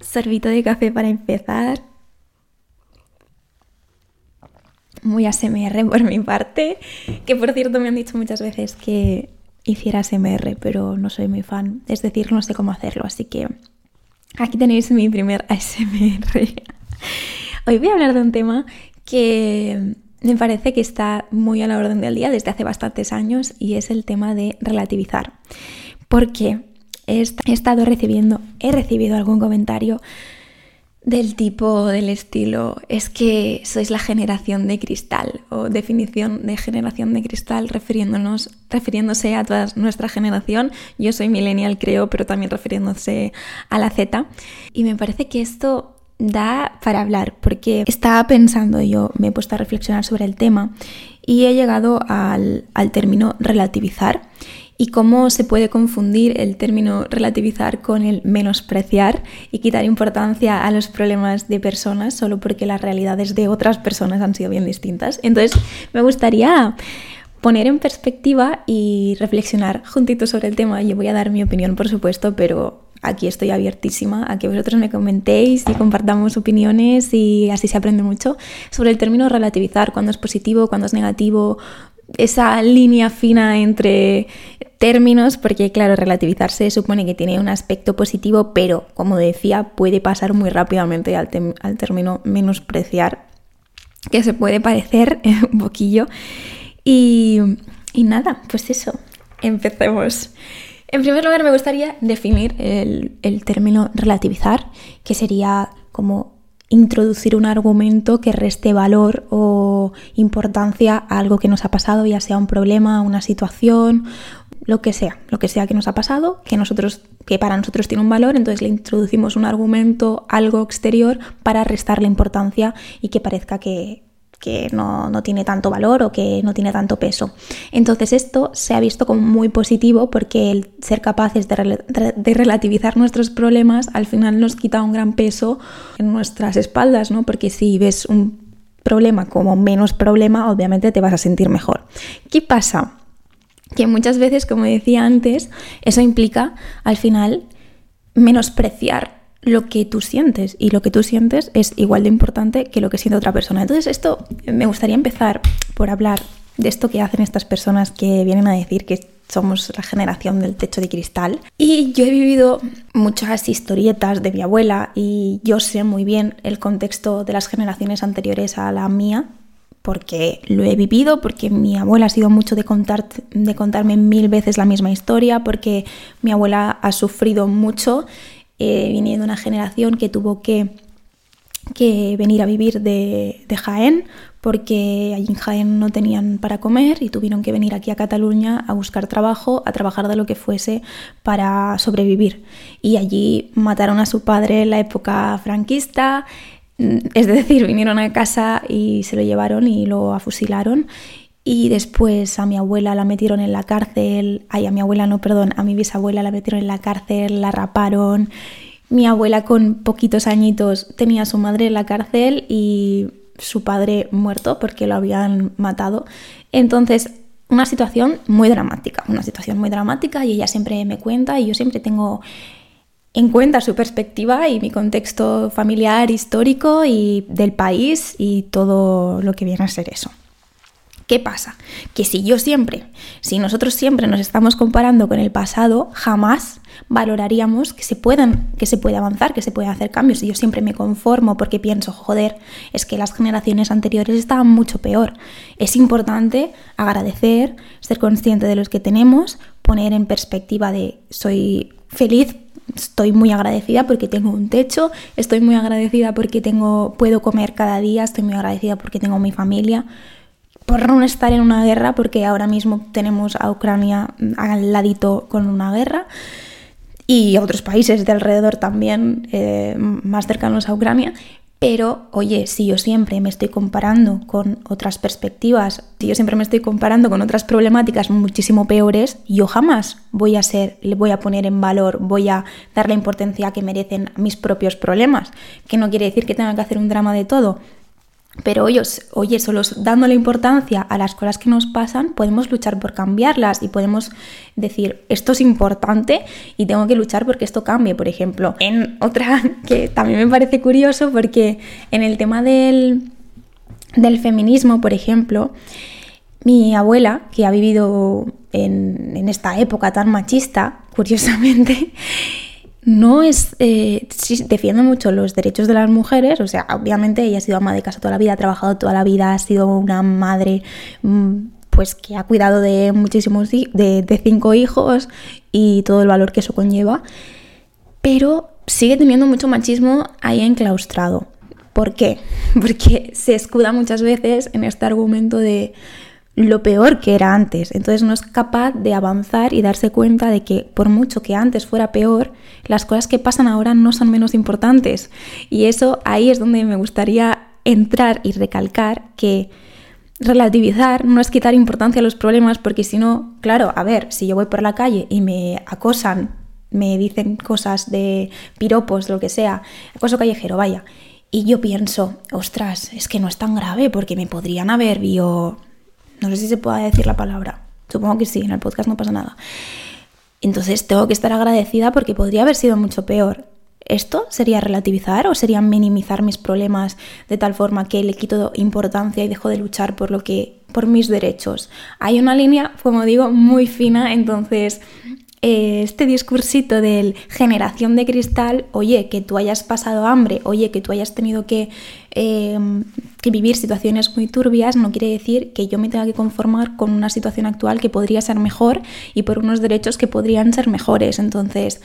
Sorbito de café para empezar. Muy ASMR por mi parte, que por cierto me han dicho muchas veces que hiciera ASMR, pero no soy muy fan, es decir, no sé cómo hacerlo, así que aquí tenéis mi primer ASMR. Hoy voy a hablar de un tema que me parece que está muy a la orden del día desde hace bastantes años y es el tema de relativizar. Porque he estado recibiendo, he recibido algún comentario del tipo, del estilo, es que sois la generación de cristal o definición de generación de cristal refiriéndonos, refiriéndose a toda nuestra generación. Yo soy millennial creo, pero también refiriéndose a la Z. Y me parece que esto da para hablar, porque estaba pensando, yo me he puesto a reflexionar sobre el tema y he llegado al, al término relativizar y cómo se puede confundir el término relativizar con el menospreciar y quitar importancia a los problemas de personas solo porque las realidades de otras personas han sido bien distintas. Entonces, me gustaría poner en perspectiva y reflexionar juntito sobre el tema. Yo voy a dar mi opinión, por supuesto, pero aquí estoy abiertísima a que vosotros me comentéis y compartamos opiniones y así se aprende mucho sobre el término relativizar, cuándo es positivo, cuándo es negativo, esa línea fina entre términos, porque claro, relativizarse supone que tiene un aspecto positivo, pero como decía, puede pasar muy rápidamente al, término menospreciar, que se puede parecer un poquillo. Y, y nada, pues eso, empecemos. En primer lugar, me gustaría definir el, el término relativizar, que sería como introducir un argumento que reste valor o importancia a algo que nos ha pasado, ya sea un problema, una situación, lo que sea, lo que sea que nos ha pasado, que nosotros que para nosotros tiene un valor, entonces le introducimos un argumento, algo exterior para restarle importancia y que parezca que, que no, tiene tanto valor o que no tiene tanto peso. Entonces esto se ha visto como muy positivo porque el ser capaces de, de, relativizar nuestros problemas al final nos quita un gran peso en nuestras espaldas, ¿no? Porque si ves un problema como menos problema, obviamente te vas a sentir mejor. ¿Qué pasa? Que muchas veces, como decía antes, eso implica al final menospreciar lo que tú sientes y lo que tú sientes es igual de importante que lo que siente otra persona. Entonces esto me gustaría empezar por hablar de esto que hacen estas personas que vienen a decir que somos la generación del techo de cristal. Y yo he vivido muchas historietas de mi abuela y yo sé muy bien el contexto de las generaciones anteriores a la mía porque lo he vivido, porque mi abuela ha sido mucho de, contar, de contarme mil veces la misma historia, porque mi abuela ha sufrido mucho eh, viniendo de una generación que tuvo que, que venir a vivir de, Jaén, porque allí en Jaén no tenían para comer y tuvieron que venir aquí a Cataluña a buscar trabajo, a trabajar de lo que fuese para sobrevivir. Y allí mataron a su padre en la época franquista, es decir, vinieron a casa y se lo llevaron y lo afusilaron y después a mi abuela la metieron en la cárcel, ay, a mi abuela no, perdón, a mi bisabuela la metieron en la cárcel, la raparon. Mi abuela con poquitos añitos tenía a su madre en la cárcel y su padre muerto porque lo habían matado. Entonces, una situación muy dramática, una situación muy dramática y ella siempre me cuenta y yo siempre tengo en cuenta su perspectiva y mi contexto familiar, histórico y del país y todo lo que viene a ser eso. ¿Qué pasa? Que si yo siempre, si nosotros siempre nos estamos comparando con el pasado, jamás valoraríamos que se puedan, que se puede avanzar, que se pueden hacer cambios. Y yo siempre me conformo porque pienso, joder, es que las generaciones anteriores estaban mucho peor. Es importante agradecer, ser consciente de los que tenemos, poner en perspectiva de soy feliz estoy muy agradecida porque tengo un techo, estoy muy agradecida porque tengo, puedo comer cada día, estoy muy agradecida porque tengo mi familia por no estar en una guerra, porque ahora mismo tenemos a Ucrania al ladito con una guerra y otros países de alrededor también eh, más cercanos a Ucrania. Pero, oye, si yo siempre me estoy comparando con otras perspectivas, si yo siempre me estoy comparando con otras problemáticas muchísimo peores, yo jamás voy a ser, le voy a poner en valor, voy a dar la importancia que merecen mis propios problemas. Que no quiere decir que tenga que hacer un drama de todo, Pero oye, oye, solo dándole importancia a las cosas que nos pasan, podemos luchar por cambiarlas y podemos decir, esto es importante y tengo que luchar porque esto cambie, por ejemplo. En otra que también me parece curioso, porque en el tema del, del feminismo, por ejemplo, mi abuela, que ha vivido en, en esta época tan machista, curiosamente, no es, eh, defiende mucho los derechos de las mujeres, o sea, obviamente ella ha sido ama de casa toda la vida, ha trabajado toda la vida, ha sido una madre mm, pues que ha cuidado de muchísimos, de cinco hijos y todo el valor que eso conlleva, pero sigue teniendo mucho machismo ahí enclaustrado. ¿Por qué? Porque se escuda muchas veces en este argumento de lo peor que era antes. Entonces no es capaz de avanzar y darse cuenta de que por mucho que antes fuera peor, las cosas que pasan ahora no son menos importantes. Y eso ahí es donde me gustaría entrar y recalcar que relativizar no es quitar importancia a los problemas, porque si no, claro, a ver, si yo voy por la calle y me acosan, me dicen cosas de piropos, lo que sea, acoso callejero, vaya. Y yo pienso, ostras, es que no es tan grave porque me podrían haber vio no sé si se puede decir la palabra. Supongo que sí, en el podcast no pasa nada. Entonces tengo que estar agradecida porque podría haber sido mucho peor. ¿Esto sería relativizar o sería minimizar mis problemas de tal forma que le quito importancia y dejo de luchar por lo que por mis derechos? Hay una línea, como digo, muy fina, entonces eh, este discursito del generación de cristal, oye, que tú hayas pasado hambre, oye, que tú hayas tenido que, em, que, vivir situaciones muy turbias, no quiere decir que yo me tenga que conformar con una situación actual que podría ser mejor y por unos derechos que podrían ser mejores. Entonces,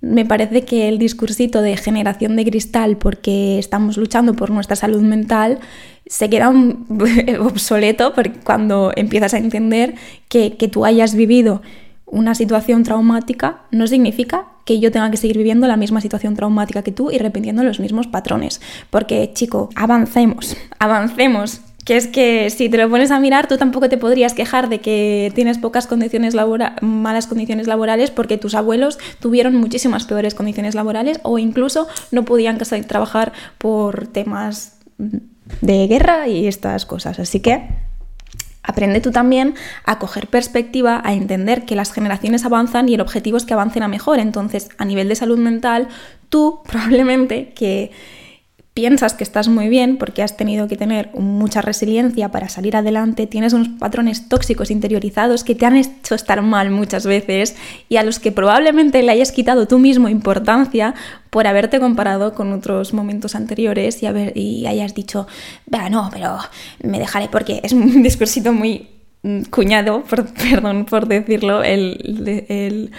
me parece que el discursito de generación de cristal porque estamos luchando por nuestra salud mental se queda obsoleto cuando empiezas a entender que tú hayas vivido una situación traumática no significa que yo tenga que seguir viviendo la misma situación traumática que tú y repitiendo los mismos patrones. Porque, chico, avancemos, avancemos. Que es que si te lo pones a mirar, tú tampoco te podrías quejar de que tienes pocas condiciones laborales, malas condiciones laborales porque tus abuelos tuvieron muchísimas peores condiciones laborales o incluso no podían trabajar por temas de guerra y estas cosas. Así que Aprende tú también a coger perspectiva, a entender que las generaciones avanzan y el objetivo es que avancen a mejor. Entonces, a nivel de salud mental, tú probablemente que piensas que estás muy bien porque has tenido que tener mucha resiliencia para salir adelante, tienes unos patrones tóxicos interiorizados que te han hecho estar mal muchas veces y a los que probablemente le hayas quitado tú mismo importancia por haberte comparado con otros momentos anteriores y, haber, y hayas dicho, no, pero me dejaré porque es un discursito muy mm, cuñado, perdón por decirlo, el... el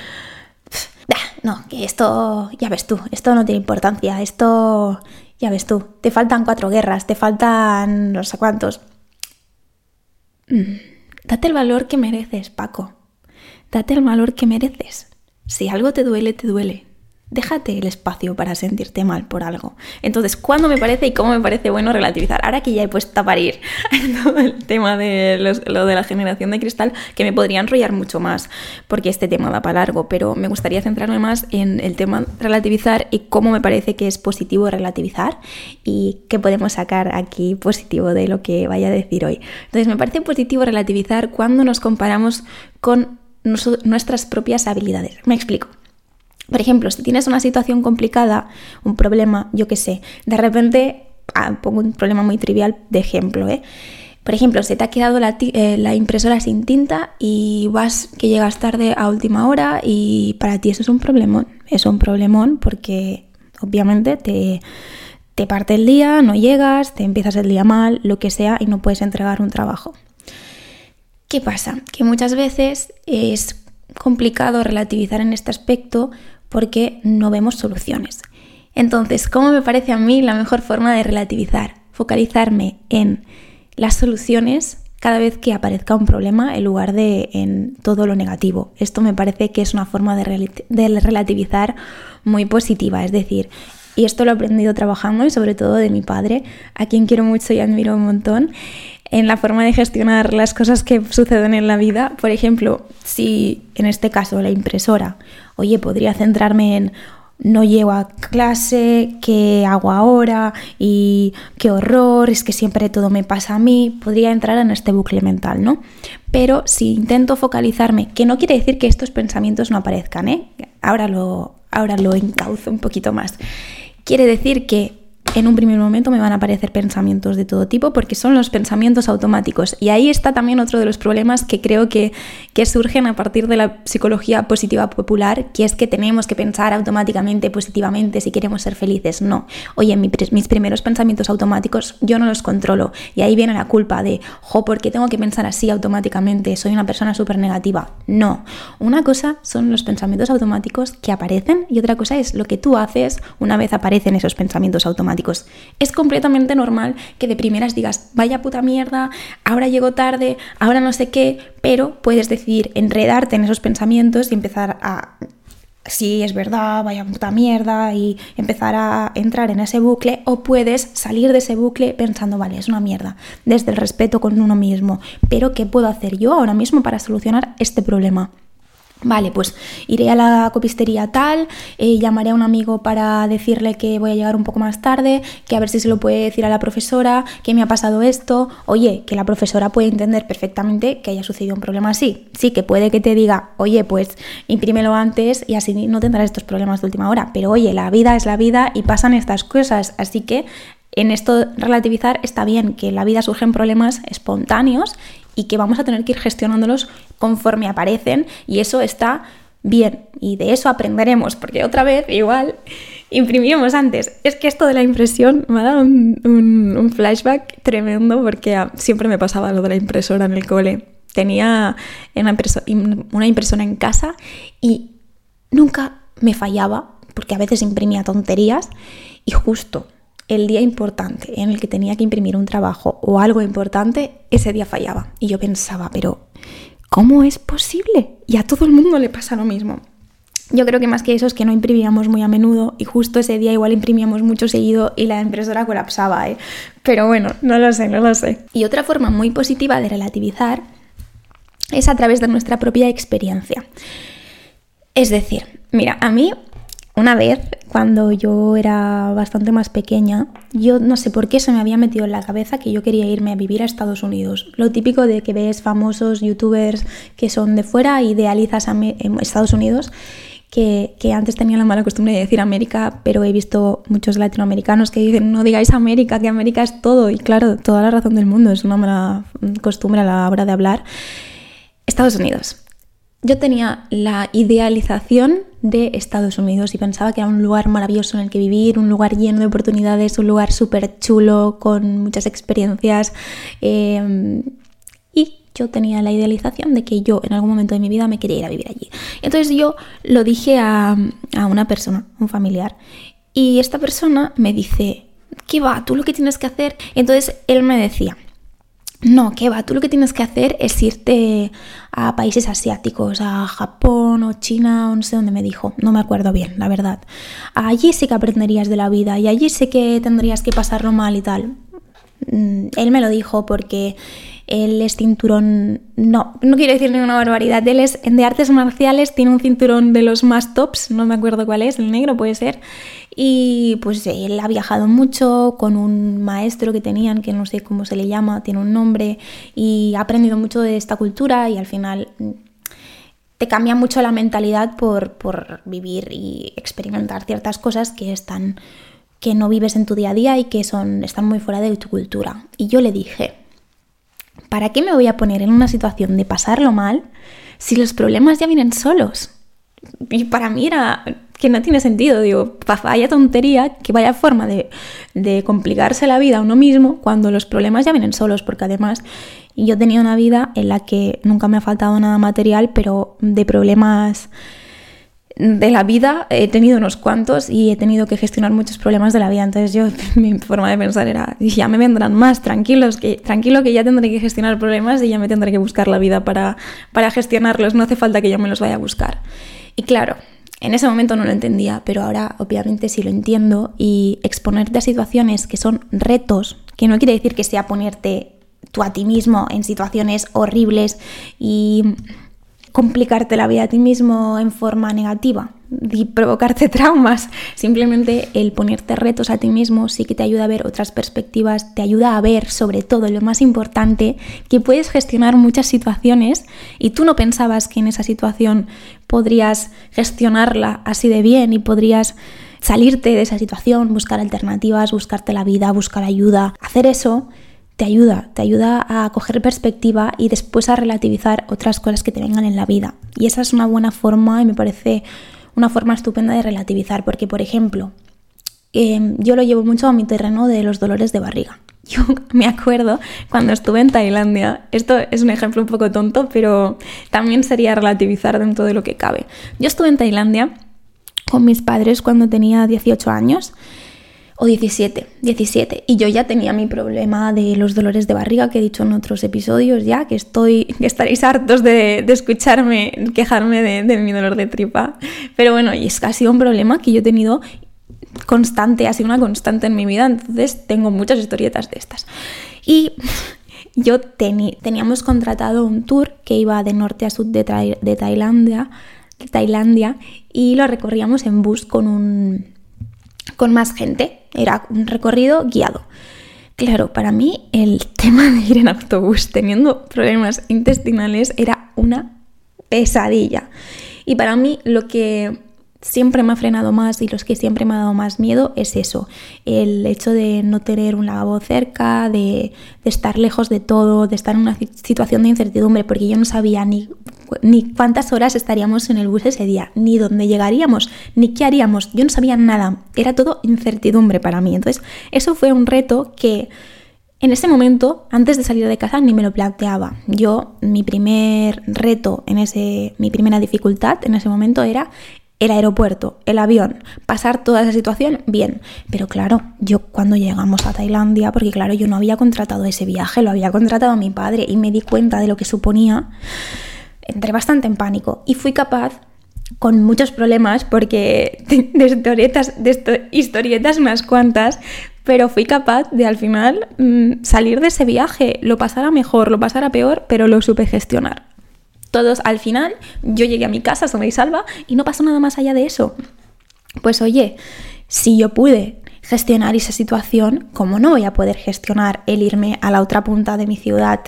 no, que esto, ya ves tú, esto no tiene importancia, esto ya ves tú, te faltan cuatro guerras, te faltan no sé cuántos. Mm, date el valor que mereces, Paco. Date el valor que mereces. Si algo te duele, te duele déjate el espacio para sentirte mal por algo. Entonces, ¿cuándo me parece y cómo me parece bueno relativizar? Ahora que ya he puesto a parir todo el tema de lo de la generación de cristal, que me podría enrollar mucho más, porque este tema da para largo, pero me gustaría centrarme más en el tema relativizar y cómo me parece que es positivo relativizar y qué podemos sacar aquí positivo de lo que vaya a decir hoy. Entonces, me parece positivo relativizar cuando nos comparamos con nuestras propias habilidades. Me explico. Por ejemplo, si tienes una situación complicada, un problema, yo qué sé, de repente, ah, pongo un problema muy trivial de ejemplo, ¿eh? Por ejemplo, se te ha quedado la, eh, la, impresora sin tinta y vas que llegas tarde a última hora y para ti eso es un problemón. Es un problemón porque obviamente te, te parte el día, no llegas, te empiezas el día mal, lo que sea y no puedes entregar un trabajo. ¿Qué pasa? Que muchas veces es complicado relativizar en este aspecto porque no vemos soluciones. Entonces, ¿cómo me parece a mí la mejor forma de relativizar? Focalizarme en las soluciones cada vez que aparezca un problema en lugar de en todo lo negativo. Esto me parece que es una forma de, relativizar muy positiva, es decir, y esto lo he aprendido trabajando y sobre todo de mi padre, a quien quiero mucho y admiro un montón, en la forma de gestionar las cosas que suceden en la vida. Por ejemplo, si en este caso la impresora, oye, podría centrarme en no llego a clase, qué hago ahora y qué horror, es que siempre todo me pasa a mí, podría entrar en este bucle mental, ¿no? Pero si intento focalizarme, que no quiere decir que estos pensamientos no aparezcan, ¿eh? Ahora lo, ahora lo encauzo un poquito más. Quiere decir que en un primer momento me van a aparecer pensamientos de todo tipo porque son los pensamientos automáticos. Y ahí está también otro de los problemas que creo que, que surgen a partir de la psicología positiva popular, que es que tenemos que pensar automáticamente, positivamente, si queremos ser felices. No. Oye, mis primeros pensamientos automáticos yo no los controlo. Y ahí viene la culpa de, jo, ¿por qué tengo que pensar así automáticamente? Soy una persona súper negativa. No. Una cosa son los pensamientos automáticos que aparecen y otra cosa es lo que tú haces una vez aparecen esos pensamientos automáticos. Es completamente normal que de primeras digas, vaya puta mierda, ahora llego tarde, ahora no sé qué, pero puedes decidir enredarte en esos pensamientos y empezar a sí, es verdad, vaya puta mierda, y empezar a entrar en ese bucle, o puedes salir de ese bucle pensando, vale, es una mierda, desde el respeto con uno mismo, pero ¿qué puedo hacer yo ahora mismo para solucionar este problema? Vale, pues iré a la copistería tal, eh, llamaré a un amigo para decirle que voy a llegar un poco más tarde, que a ver si se lo puede decir a la profesora, que me ha pasado esto. Oye, que la profesora puede entender perfectamente que haya sucedido un problema así. Sí, que puede que te diga, oye, pues imprímelo antes y así no tendrás estos problemas de última hora. Pero oye, la vida es la vida y pasan estas cosas, así que en esto relativizar está bien que en la vida surgen problemas espontáneos y que vamos a tener que ir gestionándolos conforme aparecen y eso está bien y de eso aprenderemos porque otra vez igual imprimimos antes. Es que esto de la impresión me ha dado un, flashback tremendo porque siempre me pasaba lo de la impresora en el cole. Tenía una, una impresora en casa y nunca me fallaba porque a veces imprimía tonterías y justo el día importante en el que tenía que imprimir un trabajo o algo importante, ese día fallaba. Y yo pensaba, pero ¿cómo es posible? Y a todo el mundo le pasa lo mismo. Yo creo que más que eso es que no imprimíamos muy a menudo y justo ese día igual imprimíamos mucho seguido y la impresora colapsaba, ¿eh? Pero bueno, no lo sé, no lo sé. Y otra forma muy positiva de relativizar es a través de nuestra propia experiencia. Es decir, mira, a mí una vez, cuando yo era bastante más pequeña, yo no sé por qué se me había metido en la cabeza que yo quería irme a vivir a Estados Unidos. Lo típico de que ves famosos youtubers que son de fuera, idealizas a Estados Unidos, que, antes tenía la mala costumbre de decir América, pero he visto muchos latinoamericanos que dicen no digáis América, que América es todo. Y claro, toda la razón del mundo, es una mala costumbre a la hora de hablar. Estados Unidos yo tenía la idealización de Estados Unidos y pensaba que era un lugar maravilloso en el que vivir, un lugar lleno de oportunidades, un lugar súper chulo, con muchas experiencias. Em, y yo tenía la idealización de que yo en algún momento de mi vida me quería ir a vivir allí. Entonces yo lo dije a, a una persona, un familiar, y esta persona me dice, ¿qué va? ¿Tú lo que tienes que hacer? Entonces él me decía, no, ¿qué va? Tú lo que tienes que hacer es irte a países asiáticos, a Japón o China o no sé dónde me dijo, no me acuerdo bien, la verdad. Allí sí que aprenderías de la vida y allí sí que tendrías que pasarlo mal y tal. Mm, él me lo dijo porque él es cinturón, no, no quiero decir ninguna barbaridad, él es de artes marciales, tiene un cinturón de los más tops, no me acuerdo cuál es, el negro puede ser, y pues él ha viajado mucho con un maestro que tenían, que no sé cómo se le llama, tiene un nombre, y ha aprendido mucho de esta cultura y al final mm, te cambia mucho la mentalidad por, por vivir y experimentar ciertas cosas que están que no vives en tu día a día y que son, están muy fuera de tu cultura. Y yo le dije, ¿para qué me voy a poner en una situación de pasarlo mal si los problemas ya vienen solos? Y para mí era que no tiene sentido, digo, vaya tontería, que vaya forma de, de complicarse la vida a uno mismo cuando los problemas ya vienen solos, porque además yo tenía una vida en la que nunca me ha faltado nada material, pero de problemas de la vida he tenido unos cuantos y he tenido que gestionar muchos problemas de la vida. Entonces yo, mi forma de pensar era, ya me vendrán más, tranquilos, que, tranquilo que ya tendré que gestionar problemas y ya me tendré que buscar la vida para, para gestionarlos, no hace falta que yo me los vaya a buscar. Y claro, en ese momento no lo entendía, pero ahora obviamente sí lo entiendo y exponerte a situaciones que son retos, que no quiere decir que sea ponerte tú a ti mismo en situaciones horribles y complicarte la vida a ti mismo en forma negativa y provocarte traumas. Simplemente el ponerte retos a ti mismo sí que te ayuda a ver otras perspectivas, te ayuda a ver sobre todo lo más importante, que puedes gestionar muchas situaciones y tú no pensabas que en esa situación podrías gestionarla así de bien y podrías salirte de esa situación, buscar alternativas, buscarte la vida, buscar ayuda. Hacer eso te ayuda, te ayuda a coger perspectiva y después a relativizar otras cosas que te vengan en la vida. Y esa es una buena forma y me parece una forma estupenda de relativizar, porque por ejemplo, em, yo lo llevo mucho a mi terreno de los dolores de barriga. Yo me acuerdo cuando estuve en Tailandia, esto es un ejemplo un poco tonto, pero también sería relativizar dentro de lo que cabe. Yo estuve en Tailandia con mis padres cuando tenía 18 años o 17, 17. Y yo ya tenía mi problema de los dolores de barriga que he dicho en otros episodios ya, que estoy, que estaréis hartos de, escucharme quejarme de, mi dolor de tripa. Pero bueno, y es casi un problema que yo he tenido constante, ha sido una constante en mi vida, entonces tengo muchas historietas de estas. Y yo teníamos contratado un tour que iba de norte a sur de, de Tailandia, de Tailandia y lo recorríamos en bus con un con más gente. Era un recorrido guiado. Claro, para mí el tema de ir en autobús teniendo problemas intestinales era una pesadilla. Y para mí lo que siempre me ha frenado más y los que siempre me ha dado más miedo es eso, el hecho de no tener un lavabo cerca, de, estar lejos de todo, de estar en una situación de incertidumbre, porque yo no sabía ni, ni cuántas horas estaríamos en el bus ese día, ni dónde llegaríamos, ni qué haríamos, yo no sabía nada, era todo incertidumbre para mí. Entonces, eso fue un reto que... En ese momento, antes de salir de casa, ni me lo planteaba. Yo, mi primer reto, en ese, mi primera dificultad en ese momento era el aeropuerto, el avión, pasar toda esa situación, bien. Pero claro, yo cuando llegamos a Tailandia, porque claro, yo no había contratado ese viaje, lo había contratado mi padre y me di cuenta de lo que suponía, entré bastante en pánico y fui capaz con muchos problemas porque historietas, de historietas unas cuantas, pero fui capaz de al final mm, salir de ese viaje, lo pasara mejor, lo pasara peor, pero lo supe gestionar todos al final, yo llegué a mi casa sana y salva y no pasó nada más allá de eso. Pues oye, si yo pude gestionar esa situación, ¿cómo no voy a poder gestionar el irme a la otra punta de mi ciudad,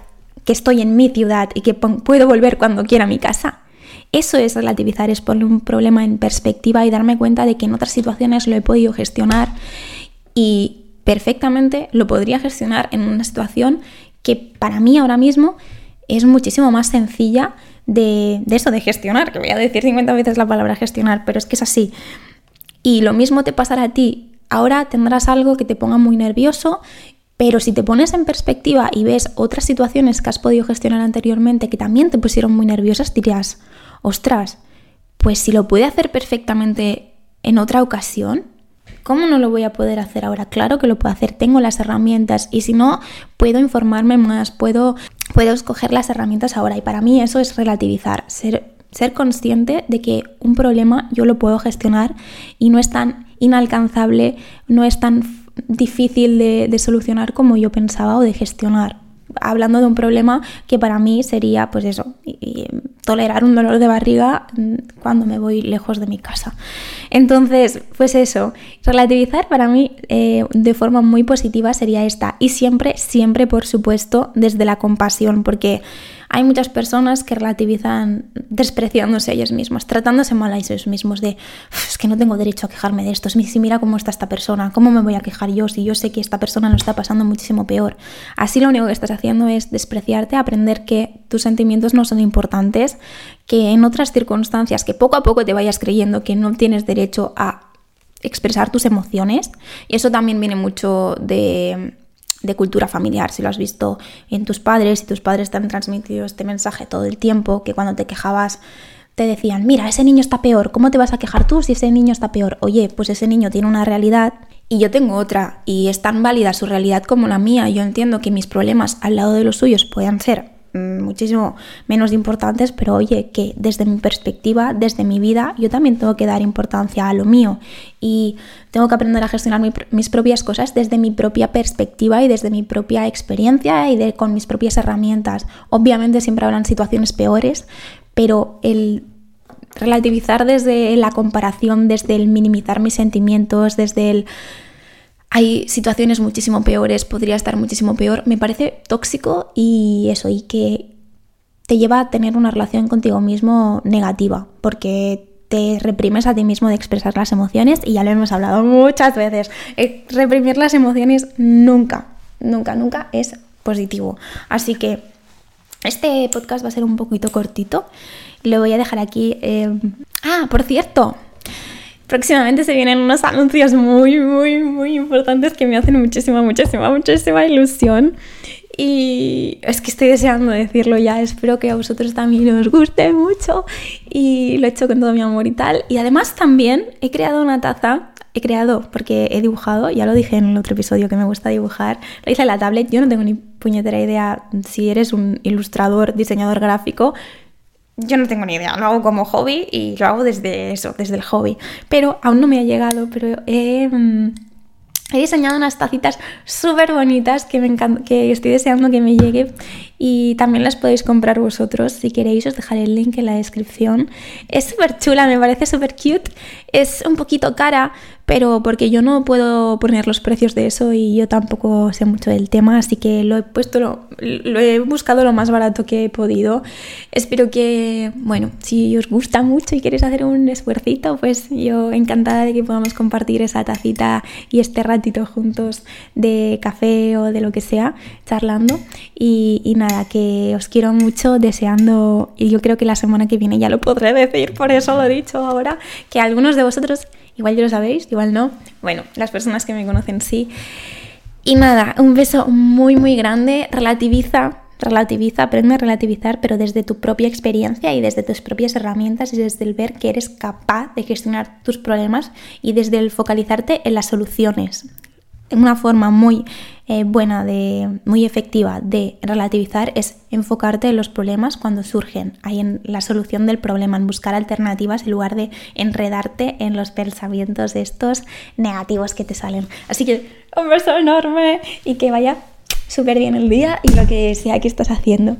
que estoy en mi ciudad y que puedo volver cuando quiera a mi casa? Eso es relativizar, es poner un problema en perspectiva y darme cuenta de que en otras situaciones lo he podido gestionar y perfectamente lo podría gestionar en una situación que para mí ahora mismo es muchísimo más sencilla de, eso, de gestionar, que voy a decir 50 veces la palabra gestionar, pero es que es así. Y lo mismo te pasará a ti. Ahora tendrás algo que te ponga muy nervioso, pero si te pones en perspectiva y ves otras situaciones que has podido gestionar anteriormente que también te pusieron muy nerviosas, dirías, ostras, pues si lo puede hacer perfectamente en otra ocasión, ¿Cómo no lo voy a poder hacer ahora? Claro que lo puedo hacer, tengo las herramientas y si no, puedo informarme más, puedo, puedo escoger las herramientas ahora y para mí eso es relativizar, ser, ser consciente de que un problema yo lo puedo gestionar y no es tan inalcanzable, no es tan difícil de, de solucionar como yo pensaba o de gestionar hablando de un problema que para mí sería, pues eso, tolerar un dolor de barriga mm, cuando me voy lejos de mi casa. Entonces, pues eso, relativizar para mí eh, de forma muy positiva sería esta. Y siempre, siempre, por supuesto, desde la compasión, porque hay muchas personas que relativizan despreciándose a ellos mismos, tratándose mal a ellos mismos, de que no tengo derecho a quejarme de esto, si mira cómo está esta persona, cómo me voy a quejar yo si yo sé que esta persona lo está pasando muchísimo peor. Así lo único que estás haciendo es despreciarte, aprender que tus sentimientos no son importantes, que en otras circunstancias que poco a poco te vayas creyendo que no tienes derecho a expresar tus emociones, y eso también viene mucho de de cultura familiar, si lo has visto en tus padres, si tus padres te han transmitido este mensaje todo el tiempo, que cuando te quejabas te decían, mira, ese niño está peor, ¿cómo te vas a quejar tú si ese niño está peor? Oye, pues ese niño tiene una realidad y yo tengo otra, y es tan válida su realidad como la mía. Yo entiendo que mis problemas al lado de los suyos puedan ser muchísimo menos importantes, pero oye, que desde mi perspectiva, desde mi vida, yo también tengo que dar importancia a lo mío y tengo que aprender a gestionar mis propias cosas desde mi propia perspectiva y desde mi propia experiencia y de, con mis propias herramientas. Obviamente siempre habrán situaciones peores, pero el relativizar desde la comparación, desde el minimizar mis sentimientos, desde el hay situaciones muchísimo peores, podría estar muchísimo peor, me parece tóxico y eso, y que te lleva a tener una relación contigo mismo negativa, porque te reprimes a ti mismo de expresar las emociones y ya lo hemos hablado muchas veces. Eh, reprimir las emociones nunca, nunca, nunca es positivo. Así que este podcast va a ser un poquito cortito. Lo voy a dejar aquí. Eh, ah, por cierto, próximamente se vienen unos anuncios muy, muy, muy importantes que me hacen muchísima, muchísima, muchísima ilusión. Y es que estoy deseando decirlo ya, espero que a vosotros también os guste mucho y lo he hecho con todo mi amor y tal. Y además también he creado una taza, he creado porque he dibujado, ya lo dije en el otro episodio que me gusta dibujar, lo hice en la tablet, yo no tengo ni puñetera idea si eres un ilustrador, diseñador gráfico, yo no tengo ni idea, lo hago como hobby y lo hago desde eso, desde el hobby. Pero aún no me ha llegado, pero he... Mm, He diseñado unas tacitas súper bonitas que, que estoy deseando que me llegue y también las podéis comprar vosotros si queréis, os dejaré el link en la descripción. Es súper chula, me parece súper cute, es un poquito cara, pero porque yo no puedo poner los precios de eso y yo tampoco sé mucho del tema, así que lo he puesto, lo, he buscado lo más barato que he podido. Espero que, bueno, si os gusta mucho y queréis hacer un esfuercito, pues yo encantada de que podamos compartir esa tacita y este ratito juntos de café o de lo que sea, charlando. Y, y que os quiero mucho, deseando, y yo creo que la semana que viene ya lo podré decir, por eso lo he dicho ahora, que algunos de vosotros Igual ya lo sabéis, igual no. Bueno, las personas que me conocen sí. Y nada, un beso muy, muy grande. Relativiza, relativiza, aprende a relativizar, pero desde tu propia experiencia y desde tus propias herramientas y desde el ver que eres capaz de gestionar tus problemas y desde el focalizarte en las soluciones una forma muy eh, buena, de, muy efectiva de relativizar es enfocarte en los problemas cuando surgen, ahí en la solución del problema, en buscar alternativas en lugar de enredarte en los pensamientos estos negativos que te salen. Así que un beso enorme y que vaya súper bien el día y lo que sea que estás haciendo.